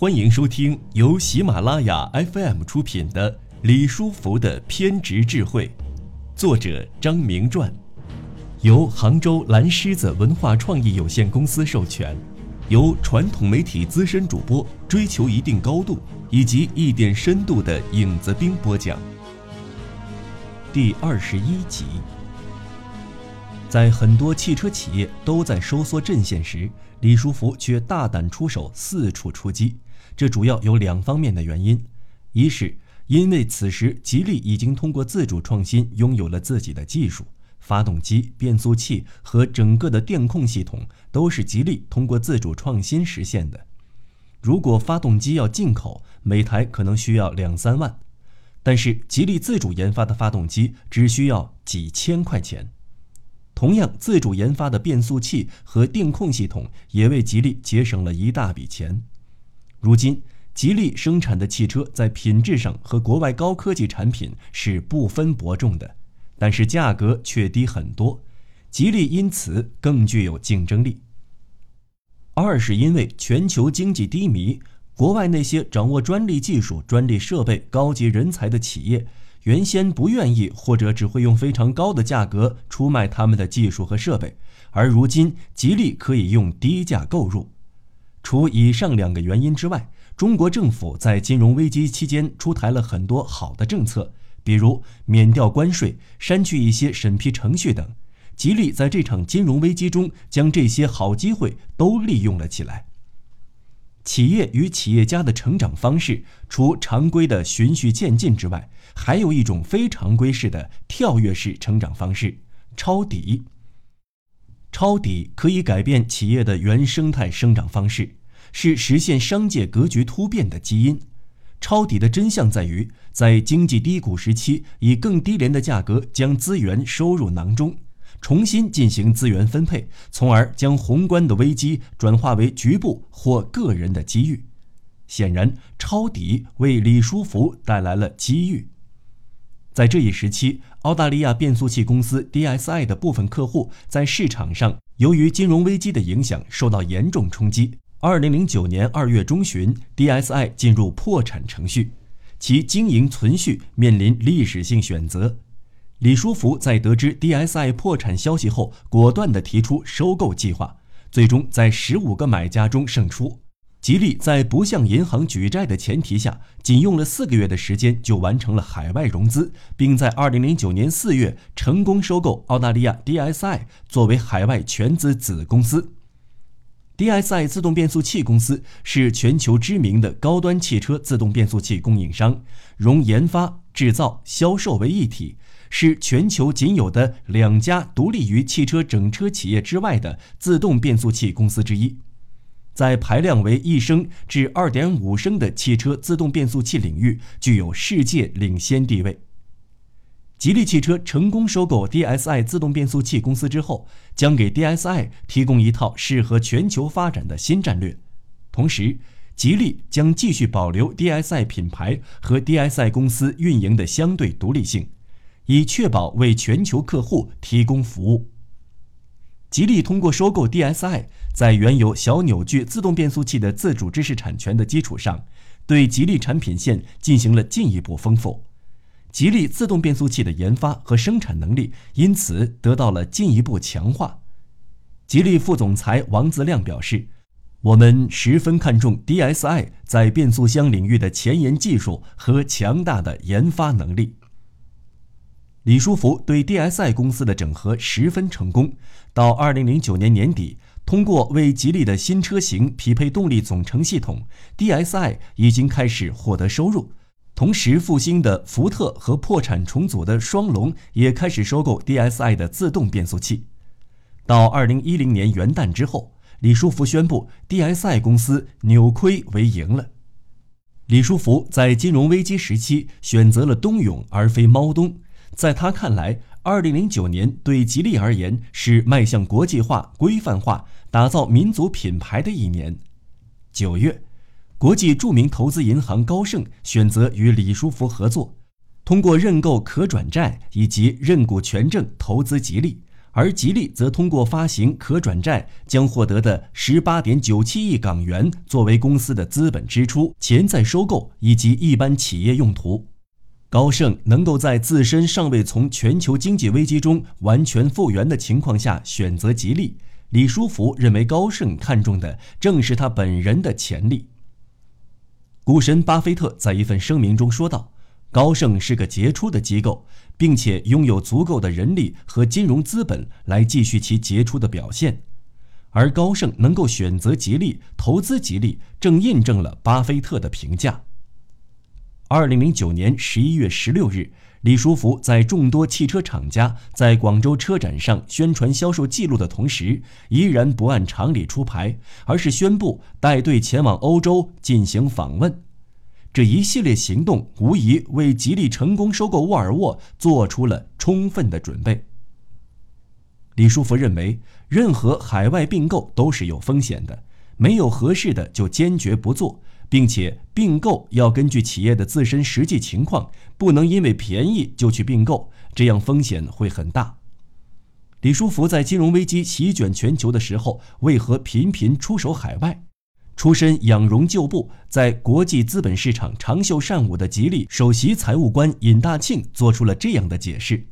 欢迎收听由喜马拉雅 FM 出品的《李书福的偏执智慧》，作者张明传，由杭州蓝狮子文化创意有限公司授权，由传统媒体资深主播追求一定高度以及一点深度的影子兵播讲。第二十一集，在很多汽车企业都在收缩阵线时，李书福却大胆出手，四处出击。这主要有两方面的原因：一是因为此时吉利已经通过自主创新拥有了自己的技术，发动机、变速器和整个的电控系统都是吉利通过自主创新实现的。如果发动机要进口，每台可能需要两三万，但是吉利自主研发的发动机只需要几千块钱。同样，自主研发的变速器和电控系统也为吉利节省了一大笔钱。如今，吉利生产的汽车在品质上和国外高科技产品是不分伯仲的，但是价格却低很多，吉利因此更具有竞争力。二是因为全球经济低迷，国外那些掌握专利技术、专利设备、高级人才的企业，原先不愿意或者只会用非常高的价格出卖他们的技术和设备，而如今吉利可以用低价购入。除以上两个原因之外，中国政府在金融危机期间出台了很多好的政策，比如免掉关税、删去一些审批程序等。极力在这场金融危机中将这些好机会都利用了起来。企业与企业家的成长方式，除常规的循序渐进之外，还有一种非常规式的跳跃式成长方式——抄底。抄底可以改变企业的原生态生长方式。是实现商界格局突变的基因。抄底的真相在于，在经济低谷时期，以更低廉的价格将资源收入囊中，重新进行资源分配，从而将宏观的危机转化为局部或个人的机遇。显然，抄底为李书福带来了机遇。在这一时期，澳大利亚变速器公司 DSI 的部分客户在市场上由于金融危机的影响受到严重冲击。二零零九年二月中旬，DSI 进入破产程序，其经营存续面临历史性选择。李书福在得知 DSI 破产消息后，果断地提出收购计划，最终在十五个买家中胜出。吉利在不向银行举债的前提下，仅用了四个月的时间就完成了海外融资，并在二零零九年四月成功收购澳大利亚 DSI 作为海外全资子公司。DSI 自动变速器公司是全球知名的高端汽车自动变速器供应商，融研发、制造、销售为一体，是全球仅有的两家独立于汽车整车企业之外的自动变速器公司之一，在排量为一升至二点五升的汽车自动变速器领域具有世界领先地位。吉利汽车成功收购 DSI 自动变速器公司之后，将给 DSI 提供一套适合全球发展的新战略。同时，吉利将继续保留 DSI 品牌和 DSI 公司运营的相对独立性，以确保为全球客户提供服务。吉利通过收购 DSI，在原有小扭矩自动变速器的自主知识产权的基础上，对吉利产品线进行了进一步丰富。吉利自动变速器的研发和生产能力因此得到了进一步强化。吉利副总裁王自亮表示：“我们十分看重 DSI 在变速箱领域的前沿技术和强大的研发能力。”李书福对 DSI 公司的整合十分成功。到二零零九年年底，通过为吉利的新车型匹配动力总成系统，DSI 已经开始获得收入。同时复兴的福特和破产重组的双龙也开始收购 DSI 的自动变速器。到二零一零年元旦之后，李书福宣布 DSI 公司扭亏为盈了。李书福在金融危机时期选择了冬泳而非猫冬，在他看来，二零零九年对吉利而言是迈向国际化、规范化、打造民族品牌的一年。九月。国际著名投资银行高盛选择与李书福合作，通过认购可转债以及认股权证投资吉利，而吉利则通过发行可转债，将获得的十八点九七亿港元作为公司的资本支出、潜在收购以及一般企业用途。高盛能够在自身尚未从全球经济危机中完全复原的情况下选择吉利，李书福认为高盛看中的正是他本人的潜力。股神巴菲特在一份声明中说道。高盛是个杰出的机构，并且拥有足够的人力和金融资本来继续其杰出的表现，而高盛能够选择吉利投资吉利，正印证了巴菲特的评价。二零零九年十一月十六日，李书福在众多汽车厂家在广州车展上宣传销售记录的同时，依然不按常理出牌，而是宣布带队前往欧洲进行访问。这一系列行动无疑为吉利成功收购沃尔沃做出了充分的准备。李书福认为，任何海外并购都是有风险的，没有合适的就坚决不做，并且并购要根据企业的自身实际情况，不能因为便宜就去并购，这样风险会很大。李书福在金融危机席卷全球的时候，为何频频出手海外？出身养荣旧部，在国际资本市场长袖善舞的吉利首席财务官尹大庆做出了这样的解释：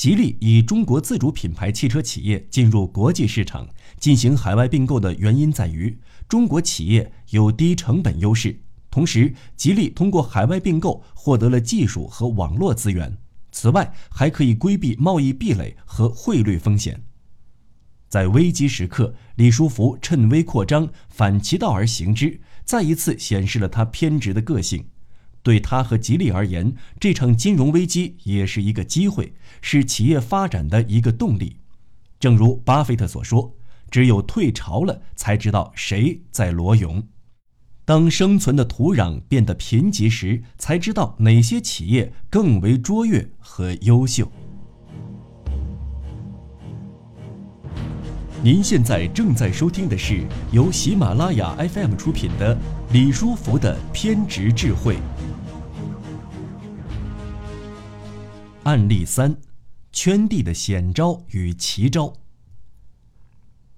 吉利以中国自主品牌汽车企业进入国际市场进行海外并购的原因在于，中国企业有低成本优势，同时吉利通过海外并购获得了技术和网络资源，此外还可以规避贸易壁垒和汇率风险。在危机时刻，李书福趁微扩张，反其道而行之，再一次显示了他偏执的个性。对他和吉利而言，这场金融危机也是一个机会，是企业发展的一个动力。正如巴菲特所说：“只有退潮了，才知道谁在裸泳；当生存的土壤变得贫瘠时，才知道哪些企业更为卓越和优秀。”您现在正在收听的是由喜马拉雅 FM 出品的《李书福的偏执智慧》案例三：圈地的险招与奇招。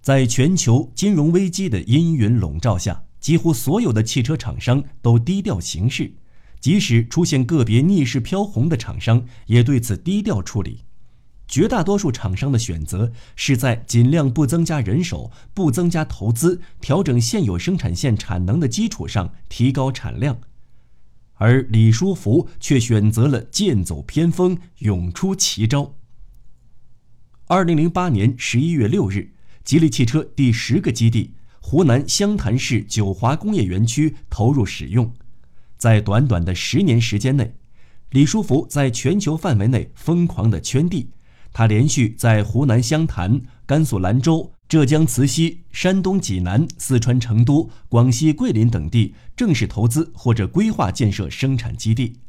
在全球金融危机的阴云笼罩下，几乎所有的汽车厂商都低调行事，即使出现个别逆势飘红的厂商，也对此低调处理。绝大多数厂商的选择是在尽量不增加人手、不增加投资、调整现有生产线产能的基础上提高产量，而李书福却选择了剑走偏锋、勇出奇招。二零零八年十一月六日，吉利汽车第十个基地——湖南湘潭市九华工业园区投入使用，在短短的十年时间内，李书福在全球范围内疯狂的圈地。他连续在湖南湘潭、甘肃兰州、浙江慈溪、山东济南、四川成都、广西桂林等地正式投资或者规划建设生产基地，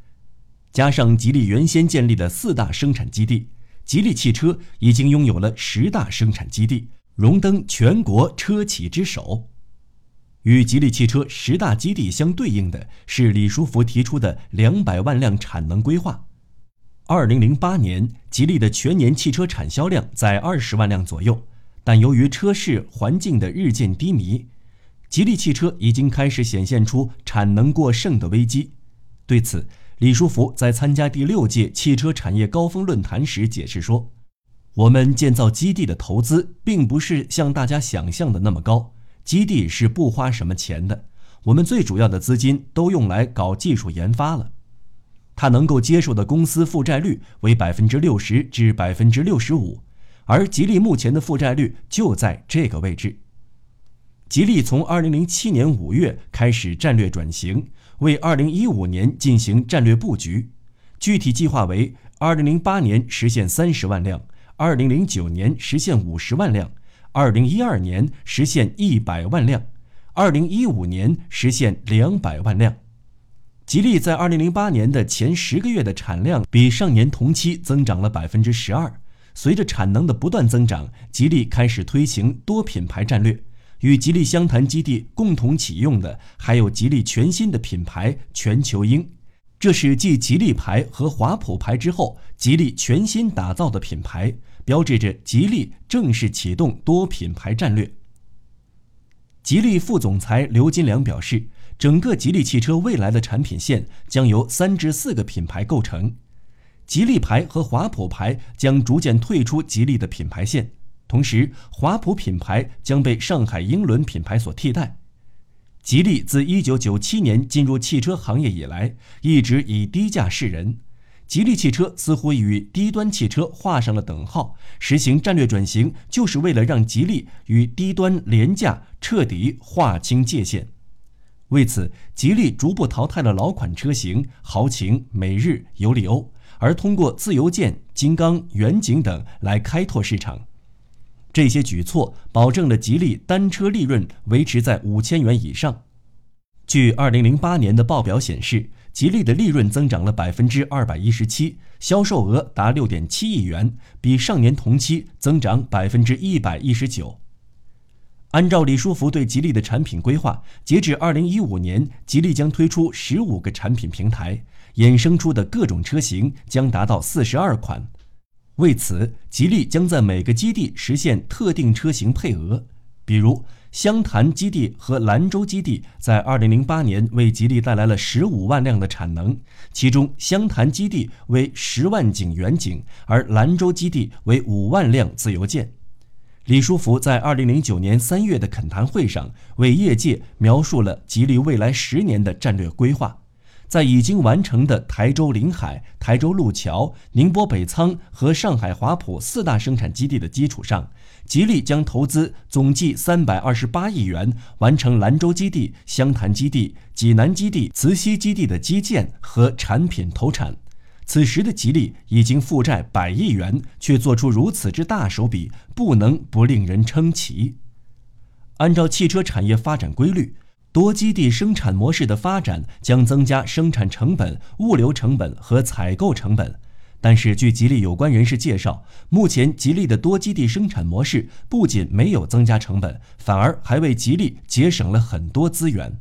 加上吉利原先建立的四大生产基地，吉利汽车已经拥有了十大生产基地，荣登全国车企之首。与吉利汽车十大基地相对应的是李书福提出的两百万辆产能规划。二零零八年，吉利的全年汽车产销量在二十万辆左右，但由于车市环境的日渐低迷，吉利汽车已经开始显现出产能过剩的危机。对此，李书福在参加第六届汽车产业高峰论坛时解释说：“我们建造基地的投资并不是像大家想象的那么高，基地是不花什么钱的，我们最主要的资金都用来搞技术研发了。”他能够接受的公司负债率为百分之六十至百分之六十五，而吉利目前的负债率就在这个位置。吉利从二零零七年五月开始战略转型，为二零一五年进行战略布局，具体计划为：二零零八年实现三十万辆，二零零九年实现五十万辆，二零一二年实现一百万辆，二零一五年实现两百万辆。吉利在二零零八年的前十个月的产量比上年同期增长了百分之十二。随着产能的不断增长，吉利开始推行多品牌战略。与吉利湘潭基地共同启用的还有吉利全新的品牌全球鹰，这是继吉利牌和华普牌之后，吉利全新打造的品牌，标志着吉利正式启动多品牌战略。吉利副总裁刘金良表示，整个吉利汽车未来的产品线将由三至四个品牌构成，吉利牌和华普牌将逐渐退出吉利的品牌线，同时华普品牌将被上海英伦品牌所替代。吉利自1997年进入汽车行业以来，一直以低价示人。吉利汽车似乎与低端汽车画上了等号，实行战略转型就是为了让吉利与低端廉价彻底划清界限。为此，吉利逐步淘汰了老款车型豪情、美日、尤里欧，而通过自由舰、金刚、远景等来开拓市场。这些举措保证了吉利单车利润维持在五千元以上。据二零零八年的报表显示，吉利的利润增长了百分之二百一十七，销售额达六点七亿元，比上年同期增长百分之一百一十九。按照李书福对吉利的产品规划，截至二零一五年，吉利将推出十五个产品平台，衍生出的各种车型将达到四十二款。为此，吉利将在每个基地实现特定车型配额，比如湘潭基地和兰州基地在2008年为吉利带来了15万辆的产能，其中湘潭基地为10万景远景，而兰州基地为5万辆自由舰。李书福在2009年3月的恳谈会上为业界描述了吉利未来十年的战略规划。在已经完成的台州临海、台州路桥、宁波北仓和上海华普四大生产基地的基础上，吉利将投资总计三百二十八亿元，完成兰州基地、湘潭基地、济南基地、慈溪基地的基建和产品投产。此时的吉利已经负债百亿元，却做出如此之大手笔，不能不令人称奇。按照汽车产业发展规律。多基地生产模式的发展将增加生产成本、物流成本和采购成本，但是据吉利有关人士介绍，目前吉利的多基地生产模式不仅没有增加成本，反而还为吉利节省了很多资源。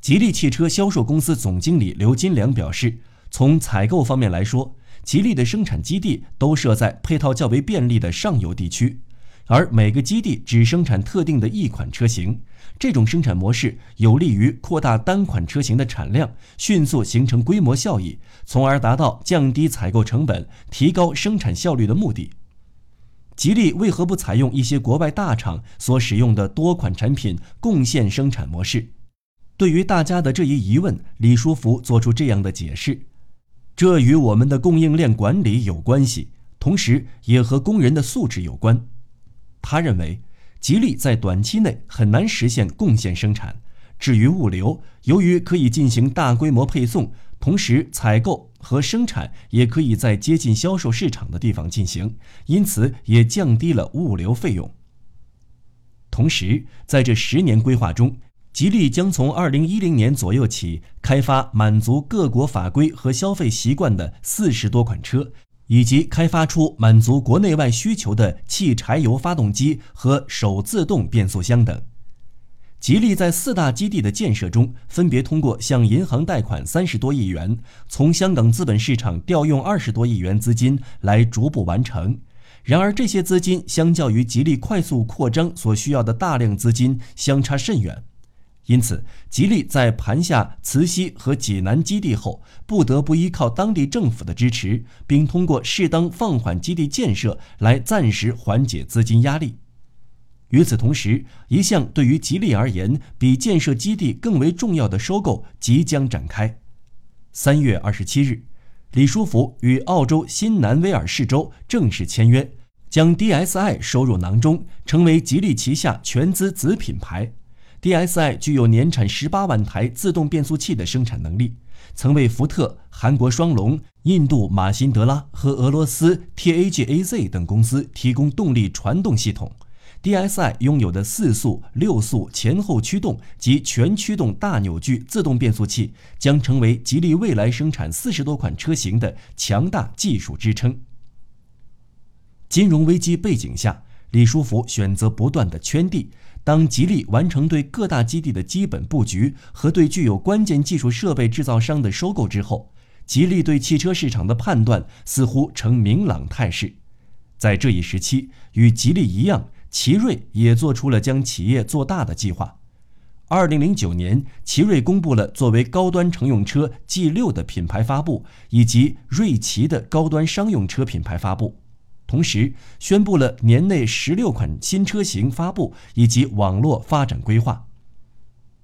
吉利汽车销售公司总经理刘金良表示，从采购方面来说，吉利的生产基地都设在配套较为便利的上游地区。而每个基地只生产特定的一款车型，这种生产模式有利于扩大单款车型的产量，迅速形成规模效益，从而达到降低采购成本、提高生产效率的目的。吉利为何不采用一些国外大厂所使用的多款产品共线生产模式？对于大家的这一疑问，李书福做出这样的解释：这与我们的供应链管理有关系，同时也和工人的素质有关。他认为，吉利在短期内很难实现贡献生产。至于物流，由于可以进行大规模配送，同时采购和生产也可以在接近销售市场的地方进行，因此也降低了物流费用。同时，在这十年规划中，吉利将从二零一零年左右起开发满足各国法规和消费习惯的四十多款车。以及开发出满足国内外需求的汽柴油发动机和手自动变速箱等。吉利在四大基地的建设中，分别通过向银行贷款三十多亿元，从香港资本市场调用二十多亿元资金来逐步完成。然而，这些资金相较于吉利快速扩张所需要的大量资金相差甚远。因此，吉利在盘下慈溪和济南基地后，不得不依靠当地政府的支持，并通过适当放缓基地建设来暂时缓解资金压力。与此同时，一项对于吉利而言比建设基地更为重要的收购即将展开。三月二十七日，李书福与澳洲新南威尔士州正式签约，将 DSI 收入囊中，成为吉利旗下全资子品牌。DSI 具有年产十八万台自动变速器的生产能力，曾为福特、韩国双龙、印度马辛德拉和俄罗斯 TAGAZ 等公司提供动力传动系统。DSI 拥有的四速、六速前后驱动及全驱动大扭矩自动变速器，将成为吉利未来生产四十多款车型的强大技术支撑。金融危机背景下，李书福选择不断的圈地。当吉利完成对各大基地的基本布局和对具有关键技术设备制造商的收购之后，吉利对汽车市场的判断似乎呈明朗态势。在这一时期，与吉利一样，奇瑞也做出了将企业做大的计划。二零零九年，奇瑞公布了作为高端乘用车 G 六的品牌发布，以及瑞奇的高端商用车品牌发布，同时宣布了年内十六款新车型发布以及网络发展规划。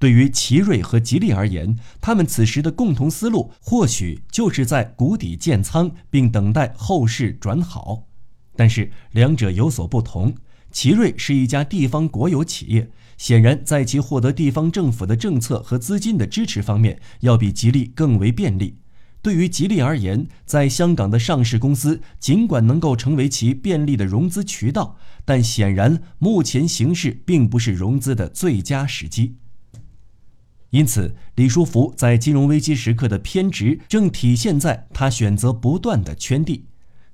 对于奇瑞和吉利而言，他们此时的共同思路或许就是在谷底建仓，并等待后市转好。但是两者有所不同，奇瑞是一家地方国有企业。显然，在其获得地方政府的政策和资金的支持方面，要比吉利更为便利。对于吉利而言，在香港的上市公司尽管能够成为其便利的融资渠道，但显然目前形势并不是融资的最佳时机。因此，李书福在金融危机时刻的偏执，正体现在他选择不断的圈地。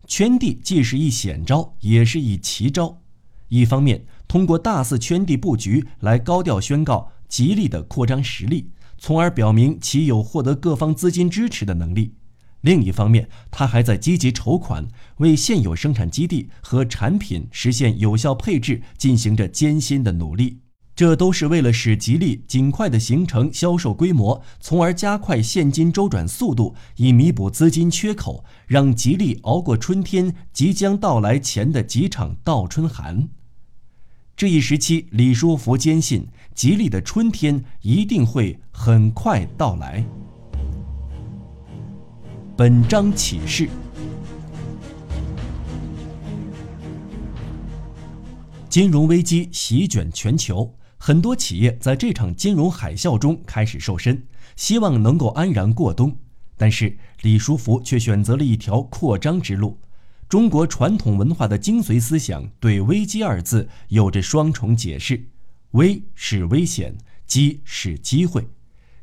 圈地既是一险招，也是一奇招。一方面，通过大肆圈地布局来高调宣告吉利的扩张实力，从而表明其有获得各方资金支持的能力；另一方面，他还在积极筹款，为现有生产基地和产品实现有效配置进行着艰辛的努力。这都是为了使吉利尽快的形成销售规模，从而加快现金周转速度，以弥补资金缺口，让吉利熬过春天即将到来前的几场倒春寒。这一时期，李书福坚信吉利的春天一定会很快到来。本章启示：金融危机席卷全球，很多企业在这场金融海啸中开始瘦身，希望能够安然过冬。但是李书福却选择了一条扩张之路。中国传统文化的精髓思想对“危机”二字有着双重解释：危是危险，机是机会。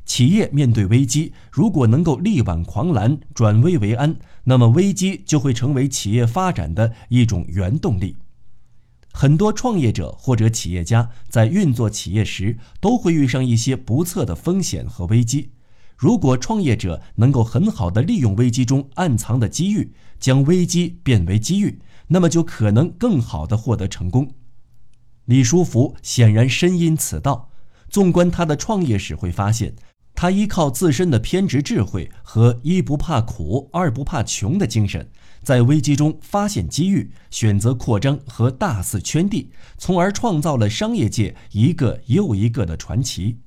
企业面对危机，如果能够力挽狂澜，转危为安，那么危机就会成为企业发展的一种原动力。很多创业者或者企业家在运作企业时，都会遇上一些不测的风险和危机。如果创业者能够很好的利用危机中暗藏的机遇，将危机变为机遇，那么就可能更好的获得成功。李书福显然深谙此道。纵观他的创业史，会发现他依靠自身的偏执智慧和一不怕苦、二不怕穷的精神，在危机中发现机遇，选择扩张和大肆圈地，从而创造了商业界一个又一个的传奇。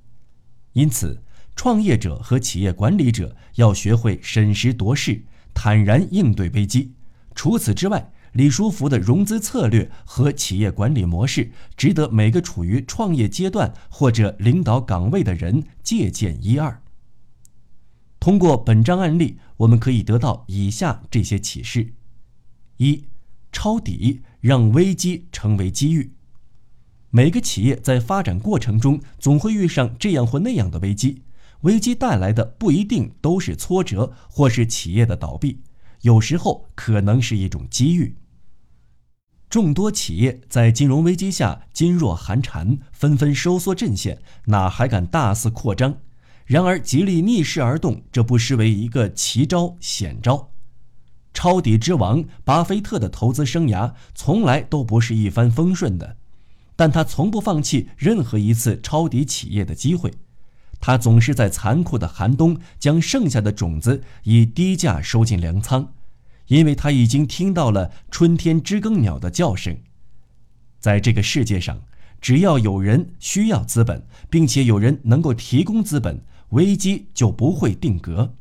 因此。创业者和企业管理者要学会审时度势，坦然应对危机。除此之外，李书福的融资策略和企业管理模式值得每个处于创业阶段或者领导岗位的人借鉴一二。通过本章案例，我们可以得到以下这些启示：一、抄底让危机成为机遇。每个企业在发展过程中总会遇上这样或那样的危机。危机带来的不一定都是挫折或是企业的倒闭，有时候可能是一种机遇。众多企业在金融危机下噤若寒蝉，纷纷收缩阵线，哪还敢大肆扩张？然而，吉利逆势而动，这不失为一个奇招险招。抄底之王巴菲特的投资生涯从来都不是一帆风顺的，但他从不放弃任何一次抄底企业的机会。他总是在残酷的寒冬将剩下的种子以低价收进粮仓，因为他已经听到了春天知更鸟的叫声。在这个世界上，只要有人需要资本，并且有人能够提供资本，危机就不会定格。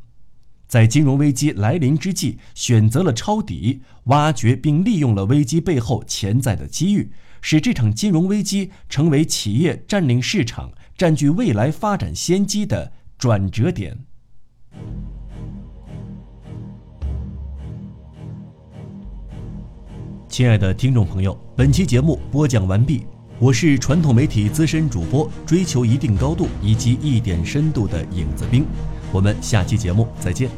在金融危机来临之际，选择了抄底，挖掘并利用了危机背后潜在的机遇，使这场金融危机成为企业占领市场。占据未来发展先机的转折点。亲爱的听众朋友，本期节目播讲完毕，我是传统媒体资深主播，追求一定高度以及一点深度的影子兵，我们下期节目再见。